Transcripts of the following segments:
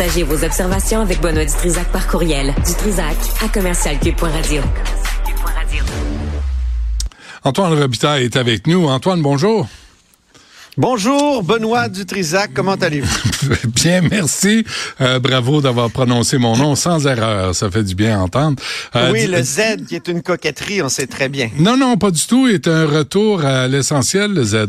Partagez vos observations avec Benoît Dutrisac par courriel. Dutrisac à commercialcube.radio. Antoine Robitaille est avec nous. Antoine, bonjour. Bonjour, Benoît Dutrisac, comment allez-vous? bien, merci. Euh, bravo d'avoir prononcé mon nom sans erreur. Ça fait du bien à entendre. Euh, oui, le Z qui est une coquetterie, on sait très bien. Non, non, pas du tout. C'est un retour à l'essentiel, le Z.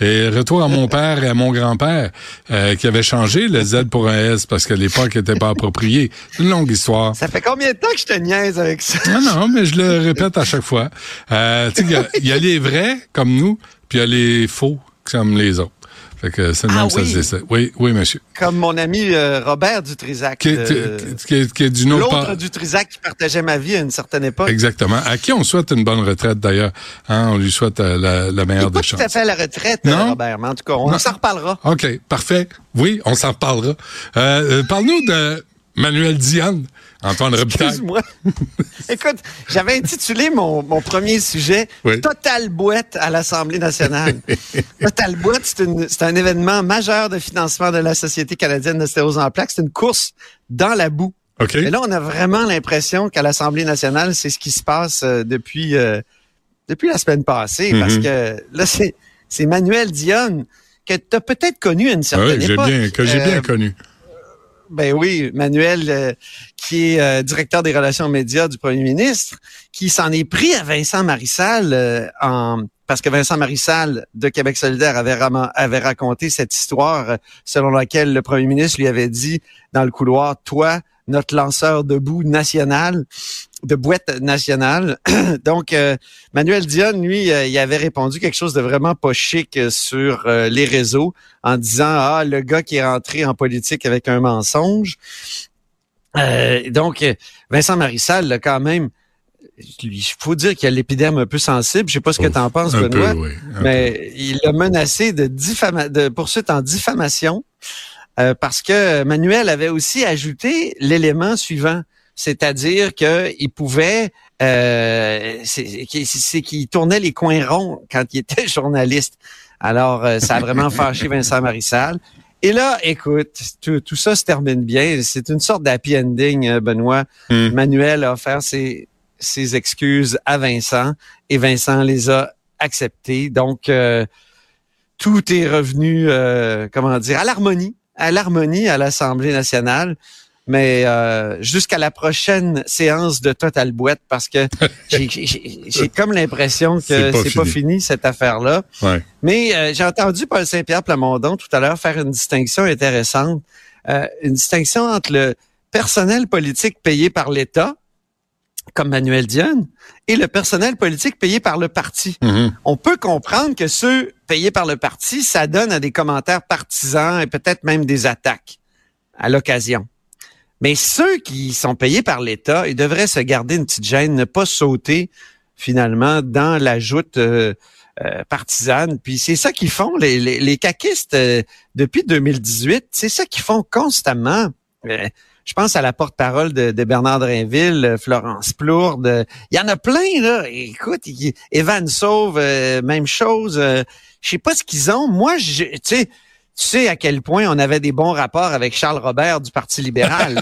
Et retour à mon père et à mon grand-père euh, qui avait changé le Z pour un S parce que l'époque n'était pas appropriée. Une longue histoire. Ça fait combien de temps que je te niaise avec ça? Non, non, mais je le répète à chaque fois. Euh, il y, a les vrais, comme nous, puis il y a les faux comme les autres. Fait que c'est le ah, oui. ça se dit Oui, oui, monsieur. Comme mon ami euh, Robert Dutrisac. Qui est, qui est, qui est d'une autre L'autre Dutrisac qui partageait ma vie à une certaine époque. Exactement. À qui on souhaite une bonne retraite d'ailleurs. Hein, on lui souhaite euh, la, la, meilleure des chances. Pas tout à fait la retraite, non? Robert, mais en tout cas, on s'en reparlera. OK, parfait. Oui, on s'en reparlera. Euh, Parle-nous de Manuel Diane. Antoine Robitaille. Excuse-moi. Écoute, j'avais intitulé mon, mon premier sujet Total boîte à l'Assemblée nationale. Total boîte, c'est un événement majeur de financement de la Société canadienne de stéose en plaques. C'est une course dans la boue. Okay. Et là, on a vraiment l'impression qu'à l'Assemblée nationale, c'est ce qui se passe euh, depuis euh, depuis la semaine passée, parce mm-hmm. que là, c'est c'est Manuel Dionne que tu as peut-être connu à une certaine oui, époque. Bien, que j'ai bien euh, connu. Ben oui, Manuel, euh, qui est euh, directeur des relations médias du premier ministre, qui s'en est pris à Vincent Marissal euh, en parce que Vincent Marissal de Québec solidaire avait, avait raconté cette histoire selon laquelle le premier ministre lui avait dit dans le couloir, toi, notre lanceur de boue national, de boîte nationale. Donc, euh, Manuel Dion, lui, euh, il avait répondu quelque chose de vraiment pas chic euh, sur les réseaux en disant, ah, le gars qui est rentré en politique avec un mensonge. donc, Vincent Marissal, quand même, il faut dire qu'il a l'épiderme un peu sensible. Je sais pas ce que tu en penses, Benoît, mais il a menacé de, de poursuite en diffamation euh, parce que Manuel avait aussi ajouté l'élément suivant, c'est-à-dire qu'il pouvait, euh, c'est qu'il tournait les coins ronds quand il était journaliste. Alors, euh, ça a vraiment fâché Vincent Marissal. Et là, écoute, tout, ça se termine bien. C'est une sorte d'happy ending, euh, Benoît. Hmm. Manuel a offert ses, ses excuses à Vincent et Vincent les a acceptées. Donc, tout est revenu, comment dire, à l'harmonie à l'harmonie à l'Assemblée nationale. Mais euh, jusqu'à la prochaine séance de Total Boîte, parce que j'ai comme l'impression que c'est pas, fini cette affaire-là. Mais euh, j'ai entendu Paul Saint-Pierre Plamondon tout à l'heure faire une distinction intéressante, euh, une distinction entre le personnel politique payé par l'État, comme Manuel Dionne, et le personnel politique payé par le parti. Mm-hmm. On peut comprendre que ceux payés par le parti, ça donne à des commentaires partisans et peut-être même des attaques à l'occasion. Mais ceux qui sont payés par l'État, ils devraient se garder une petite gêne, ne pas sauter finalement dans la joute euh, euh, partisane. Puis c'est ça qu'ils font, les, les, les caquistes euh, depuis 2018, c'est ça qu'ils font constamment. Je pense à la porte-parole de, Bernard Drinville, euh, Florence Plourde. Il y en a plein, là. Écoute, Evan Sauve, euh, même chose. Euh, je sais pas ce qu'ils ont. Moi, tu sais, tu sais à quel point on avait des bons rapports avec Charles Robert du Parti libéral.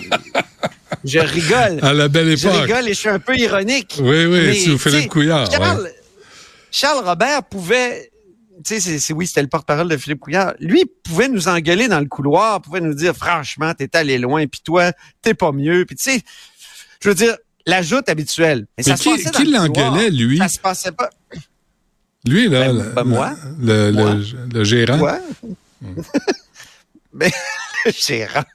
je rigole. À la belle époque. Je rigole et je suis un peu ironique. Oui, oui, faites le couillard. Charles, Charles Robert pouvait tu sais, c'est, oui, c'était le porte-parole de Philippe Couillard. Lui, pouvait nous engueuler dans le couloir, pouvait nous dire, franchement, t'es allé loin, puis toi, t'es pas mieux. Puis tu sais, je veux dire, la joute habituelle. Mais, ça qui, se qui l'engueulait, lui? Ça se passait pas. Lui, là, ben, ben, moi. Le, Le, le, gérant. Quoi? ben, le gérant.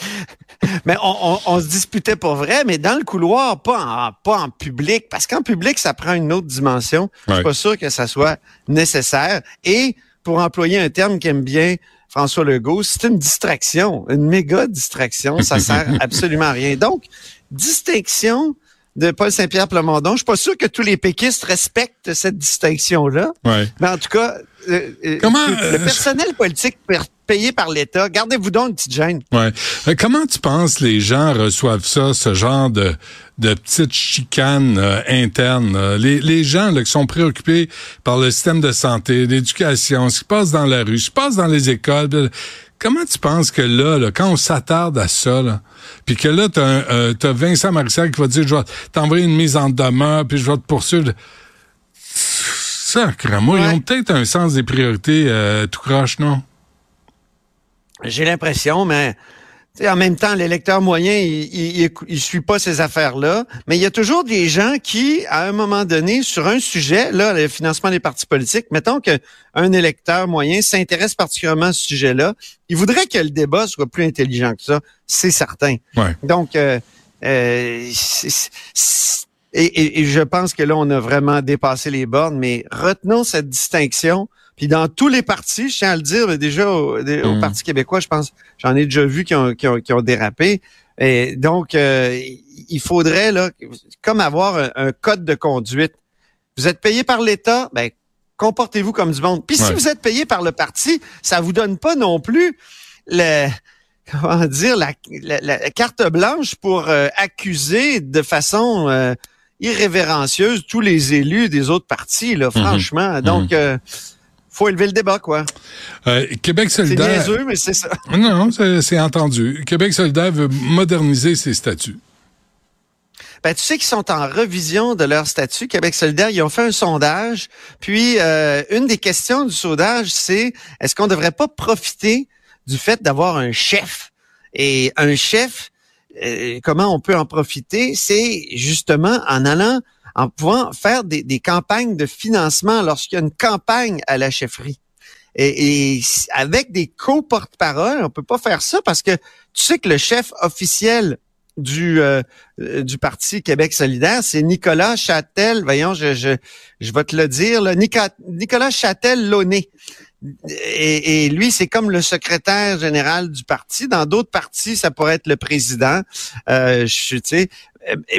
mais on, se disputait pour vrai, mais dans le couloir, pas en, pas en public, parce qu'en public, ça prend une autre dimension. Je suis pas sûr que ça soit nécessaire. Et pour employer un terme qu'aime bien François Legault, c'est une distraction, une méga distraction. Ça sert absolument à rien. Donc, distinction de Paul Saint-Pierre Plamondon. Je suis pas sûr que tous les péquistes respectent cette distinction-là. Mais en tout cas, euh, euh, le euh, personnel politique payé par l'État, gardez-vous donc une petite gêne. Ouais. comment tu penses les gens reçoivent ça, ce genre de, de petites chicanes internes? Les, les gens là, qui sont préoccupés par le système de santé, l'éducation, ce qui passe dans la rue, ce qui passe dans les écoles, comment tu penses que là, quand on s'attarde à ça, là, puis que là, t'as, euh, as Vincent Marissal qui va dire, je vais t'envoyer une mise en demeure, puis je vais te poursuivre. Sacre, moi, ils ont peut-être un sens des priorités euh, tout croche, non? J'ai l'impression, mais en même temps, l'électeur moyen, il, il, suit pas ces affaires-là, mais il y a toujours des gens qui, à un moment donné, sur un sujet, là, le financement des partis politiques, mettons qu'un électeur moyen s'intéresse particulièrement à ce sujet-là, il voudrait que le débat soit plus intelligent que ça, c'est certain. Donc, euh, euh, et, et, je pense que là, on a vraiment dépassé les bornes, mais retenons cette distinction puis dans tous les partis, je tiens à le dire, déjà au, mm. Parti québécois, je pense, j'en ai déjà vu qui ont, qui ont, dérapé. Et donc, euh, il faudrait, là, comme avoir un, code de conduite. Vous êtes payé par l'État, ben, comportez-vous comme du monde. Puis si vous êtes payé par le parti, ça vous donne pas non plus le comment dire la, la, carte blanche pour euh, accuser de façon euh, irrévérencieuse tous les élus des autres partis là mm-hmm. franchement donc mm-hmm faut élever le débat, quoi. Euh, Québec solidaire. C'est mais c'est ça. Non, non, c'est entendu. Québec solidaire veut moderniser ses statuts. Ben, tu sais qu'ils sont en revision de leur statut. Québec solidaire, ils ont fait un sondage. Puis, euh, une des questions du sondage, c'est est-ce qu'on ne devrait pas profiter du fait d'avoir un chef? Et un chef, euh, comment on peut en profiter? C'est justement en allant en pouvant faire des, campagnes de financement lorsqu'il y a une campagne à la chefferie. Et, avec des co-porte-parole, on peut pas faire ça parce que tu sais que le chef officiel du euh, euh, du parti Québec solidaire, c'est Nicolas Châtel. Voyons, je, je, je vais te le dire, là, Nicolas Châtel Launay. Et, et, lui, c'est comme le secrétaire général du parti. Dans d'autres partis, ça pourrait être le président. Euh, je, sais,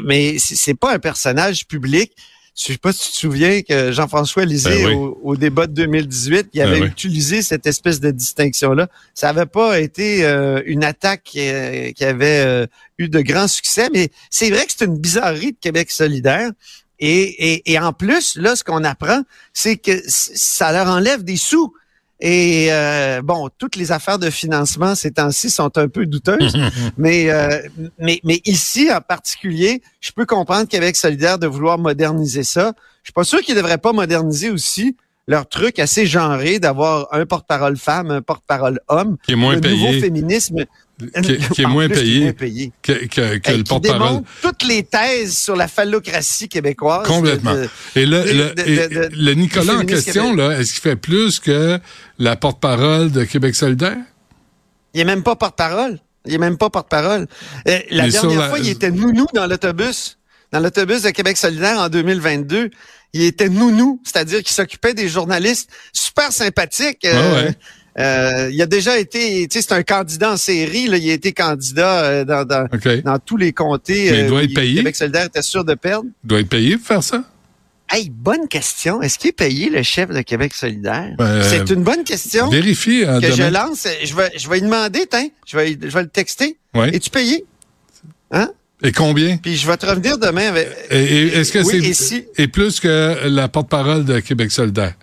mais c'est pas un personnage public. Je sais pas si tu te souviens que Jean-François Lisée, ben au, débat de 2018, il avait ben utilisé cette espèce de distinction-là. Ça avait pas été euh, une attaque qui, euh, avait eu de grands succès, mais c'est vrai que c'est une bizarrerie de Québec solidaire. Et, et, et en plus, là, ce qu'on apprend, c'est que ça leur enlève des sous. Et euh, bon, toutes les affaires de financement ces temps-ci sont un peu douteuses, mais, euh, mais mais ici en particulier, je peux comprendre qu'avec solidaire de vouloir moderniser ça. Je suis pas sûr qu'ils devraient pas moderniser aussi leur truc assez genré d'avoir un porte-parole femme, un porte-parole homme. Qui est moins le nouveau féminisme qui, est moins payé, que, que, que le porte-parole. toutes les thèses sur la phallocratie québécoise. Complètement. et le, le, le Nicolas en question, là, est-ce qu'il fait plus que la porte-parole de Québec solidaire? Il est même pas porte-parole. Il est même pas porte-parole. Euh, la dernière fois, il était nounou dans l'autobus. Dans l'autobus de Québec solidaire en 2022 il était nounou, c'est-à-dire qu'il s'occupait des journalistes super sympathiques. Euh, euh, il a déjà été, tu sais, c'est un candidat en série. Là, il a été candidat euh, dans, dans, dans, tous les comtés. il doit être payé? Québec solidaire était sûr de perdre. Il doit être payé pour faire ça? Hey, bonne question. Est-ce qu'il est payé le chef de Québec solidaire? Ben, c'est une bonne question. Vérifie. Hein, que je lance. Je vais, je vais lui demander, tiens. Je vais, je vais le texter. Oui. Es-tu payé? Hein? Et combien? Puis je vais te revenir demain avec. Et, est-ce que c'est et, plus que la porte-parole de Québec solidaire?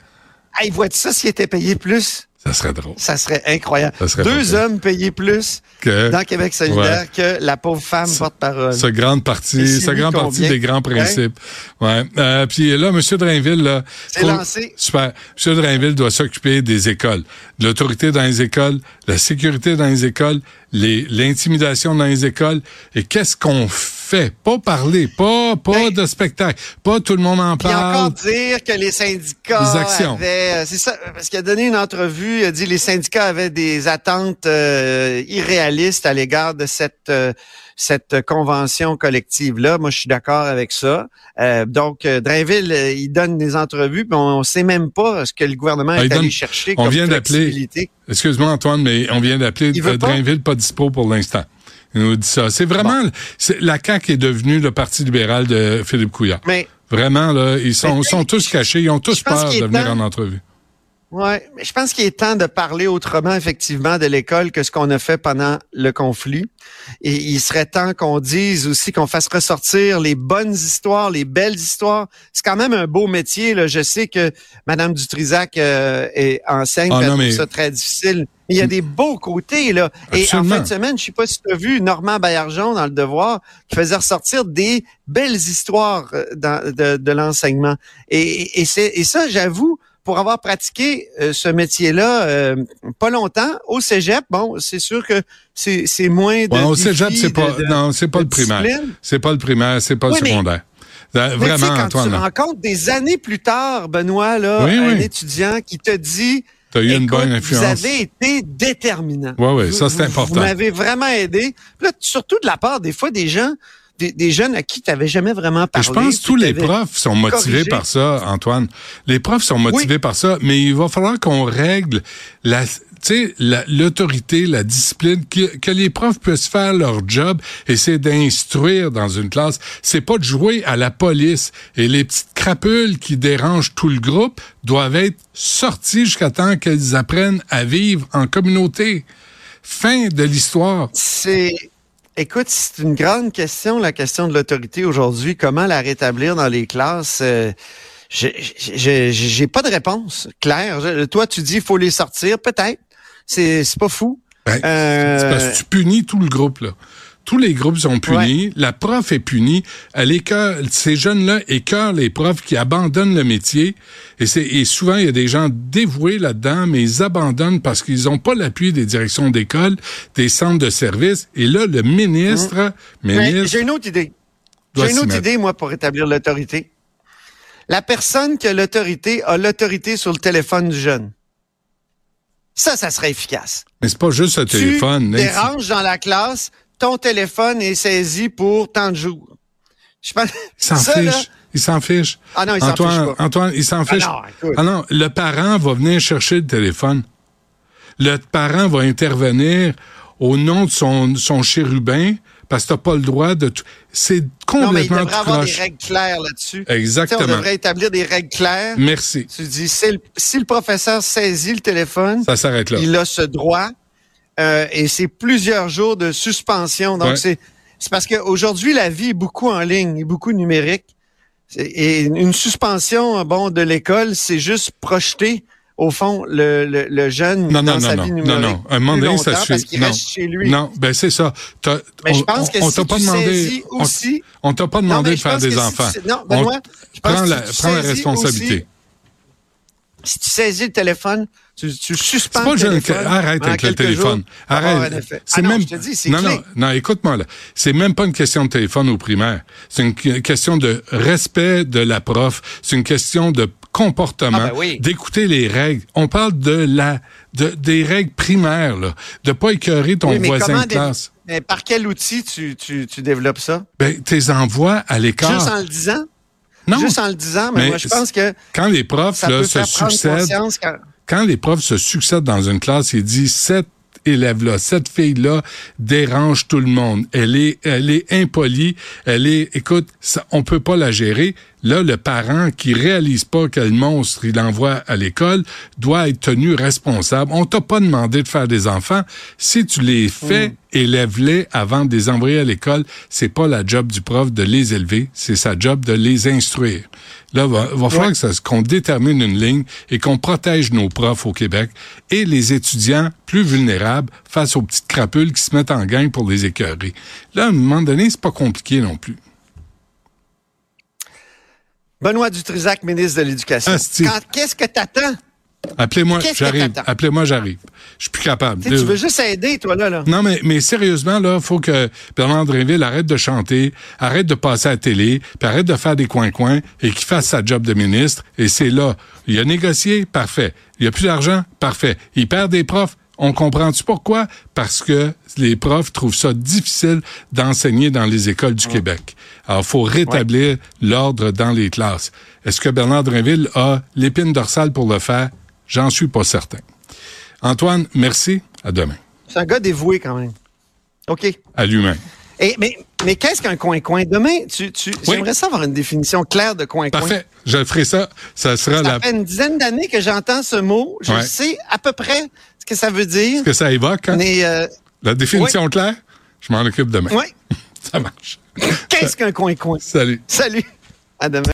Hey, vois-tu ça s'il était payé plus? Ça serait drôle. Ça serait incroyable. Deux hommes payés plus que, dans Québec solidaire que la pauvre femme porte-parole. Ce grande partie, ce grand partie des grands principes. Ouais. Euh, puis là, M. Drainville, là. C'est lancé. Super. M. Drainville doit s'occuper des écoles. De l'autorité dans les écoles, la sécurité dans les écoles, l'intimidation dans les écoles. Et qu'est-ce qu'on fait? pas parler, pas pas ben, de spectacle, pas tout le monde en parle. encore dire que les syndicats avaient, euh, c'est ça, parce qu'il a donné une entrevue, il a dit que les syndicats avaient des attentes euh, irréalistes à l'égard de cette euh, cette convention collective là. Moi, je suis d'accord avec ça. donc, Drainville, il donne des entrevues, mais on, ne sait même pas ce que le gouvernement ah, est allé chercher. On vient d'appeler. Excuse-moi, Antoine, mais on vient d'appeler Drainville pas dispo pour l'instant. Il nous dit ça. C'est vraiment la CAQ est devenue le parti libéral de Philippe Couillard. Mais vraiment là, ils sont, sont tous cachés, ils ont tous peur de venir en entrevue. Oui, mais je pense qu'il est temps de parler autrement, effectivement, de l'école que ce qu'on a fait pendant le conflit. Et il serait temps qu'on dise aussi qu'on fasse ressortir les bonnes histoires, les belles histoires. C'est quand même un beau métier. Là. Je sais que Madame Dutrisac euh, est enseigne, ah, mais... ça très difficile. Il y a des beaux côtés, là. Et en fin de semaine, je sais pas si tu as vu Normand Baillargeon dans Le Devoir, qui faisait ressortir des belles histoires euh, de, de l'enseignement. Et, et, et ça, j'avoue, pour avoir pratiqué euh, ce métier-là euh, pas longtemps au cégep, bon, c'est sûr que c'est moins de Au cégep, c'est pas non, c'est pas le primaire. C'est pas le primaire, c'est pas le secondaire. Euh, vraiment, quand tu rencontres des années plus tard, Benoît, là, un étudiant qui te dit T'as eu une bonne influence. Vous avez été déterminant. Oui, oui, ça c'est important. Vous m'avez vraiment aidé. Là, surtout de la part des fois des gens des, jeunes à qui tu n'avais jamais vraiment parlé. je pense que tous les profs sont motivés par ça, Antoine. Les profs sont motivés par ça, mais il va falloir qu'on règle la tu sais, l'autorité, la, discipline, que, que, les profs puissent faire leur job et c'est d'instruire dans une classe. C'est pas de jouer à la police. Et les petites crapules qui dérangent tout le groupe doivent être sorties jusqu'à temps qu'elles apprennent à vivre en communauté. Fin de l'histoire. C'est Écoute, c'est une grande question, la question de l'autorité aujourd'hui. Comment la rétablir dans les classes? Euh, j'ai pas de réponse claire. toi, tu dis faut les sortir, peut-être. C'est pas fou. Ben, euh, parce que tu punis tout le groupe, là tous les groupes sont punis, la prof est punie, elle écœure, ces jeunes-là écœurent les profs qui abandonnent le métier, et, et souvent il y a des gens dévoués là-dedans, mais ils abandonnent parce qu'ils n'ont pas l'appui des directions d'école, des centres de services, et là, le ministre... ministre J'ai une autre idée. J'ai une autre idée, moi, pour établir l'autorité. La personne qui a l'autorité a l'autorité sur le téléphone du jeune. Ça, ça serait efficace. Mais c'est pas juste le téléphone. Tu déranges dans la classe, ton téléphone est saisi pour tant de jours. Je pense, il s'en fiche. Il s'en fiche. Ah non, il s'en fiche pas. Antoine, il s'en fiche. Ah non, ah non, le parent va venir chercher le téléphone. Le parent va intervenir au nom de son, son chérubin parce que t'as pas le droit de tout. C'est complètement Non, mais il devrait avoir des règles claires là-dessus. Exactement. on devrait établir des règles claires. Merci. Tu dis, si le, si le professeur saisit le téléphone, ça s'arrête là. Il a ce droit euh, et c'est plusieurs jours de suspension. Donc, c'est c'est parce qu'aujourd'hui, la vie est beaucoup en ligne, est beaucoup numérique. Et une suspension bon de l'école, c'est juste projeter au fond le, le, jeune non, dans non, sa non, vie numérique. Non, non, un moment donné, ça suffit. Parce qu'il reste chez lui. Non, ben c'est ça. Mais je pense que on, si pas demandé, aussi, on, t'a pas demandé de faire des enfants. non, Benoît, je pense prends la, prends la responsabilité. si tu saisis le téléphone, tu, tu suspends le téléphone. Arrête avec le téléphone. Arrête. C'est ah même. Je te dis, non, non, non, écoute-moi là. C'est même pas une question de téléphone au primaire. C'est une question de respect de la prof. C'est une question de comportement, ah ben d'écouter les règles. On parle de la de, des règles primaires, là, de pas écœurer ton voisin de classe. Mais par quel outil tu, tu, tu développes ça? Ben, tes envois à l'écart. Juste en le disant? Non. Juste en le disant, mais, moi, je pense que. Quand les profs là, se succèdent quand les profs se succèdent dans une classe, ils disent cette élève-là, cette fille-là dérange tout le monde. Elle est, elle est impolie. Elle est, écoute, ça, on peut pas la gérer. Là, le parent qui réalise pas quel monstre il envoie à l'école doit être tenu responsable. On t'a pas demandé de faire des enfants. Si tu les fais, mm. élève-les avant de les envoyer à l'école. C'est pas la job du prof de les élever, c'est sa job de les instruire. Là, va, va falloir qu'on détermine une ligne et qu'on protège nos profs au Québec et les étudiants plus vulnérables face aux petites crapules qui se mettent en gang pour les écœurer. Là, à un moment donné, c'est pas compliqué non plus. Benoît Dutrisac, ministre de l'Éducation. Qu'est-ce que t'attends? Appelez-moi, j'arrive. Appelez-moi, j'arrive. Je suis plus capable. tu veux juste aider, toi, là. là. Non, mais, mais sérieusement, là, faut que Bernard Drinville arrête de chanter, arrête de passer à la télé, puis arrête de faire des coins-coins et qu'il fasse sa job de ministre. Et c'est là. Il a négocié, parfait. Il a plus d'argent, parfait. Il perd des profs, on comprend-tu pourquoi? Parce que les profs trouvent ça difficile d'enseigner dans les écoles du Québec. Alors, il faut rétablir l'ordre dans les classes. Est-ce que Bernard Drinville a l'épine dorsale pour le faire? J'en suis pas certain. Antoine, merci. À demain. C'est un gars dévoué quand même. OK. À lui-même. Et, mais mais qu'est-ce qu'un coin-coin? Demain, tu, tu, j'aimerais ça avoir une définition claire de coin-coin. Parfait. Je ferai ça. Ça sera ça fait une dizaine d'années que j'entends ce mot. Je sais à peu près ce que ça veut dire. Ce que ça évoque, hein? Mais, euh, La définition claire? Je m'en occupe demain. Oui. ça marche. Qu'est-ce qu'un coin-coin? Salut. Salut. À demain.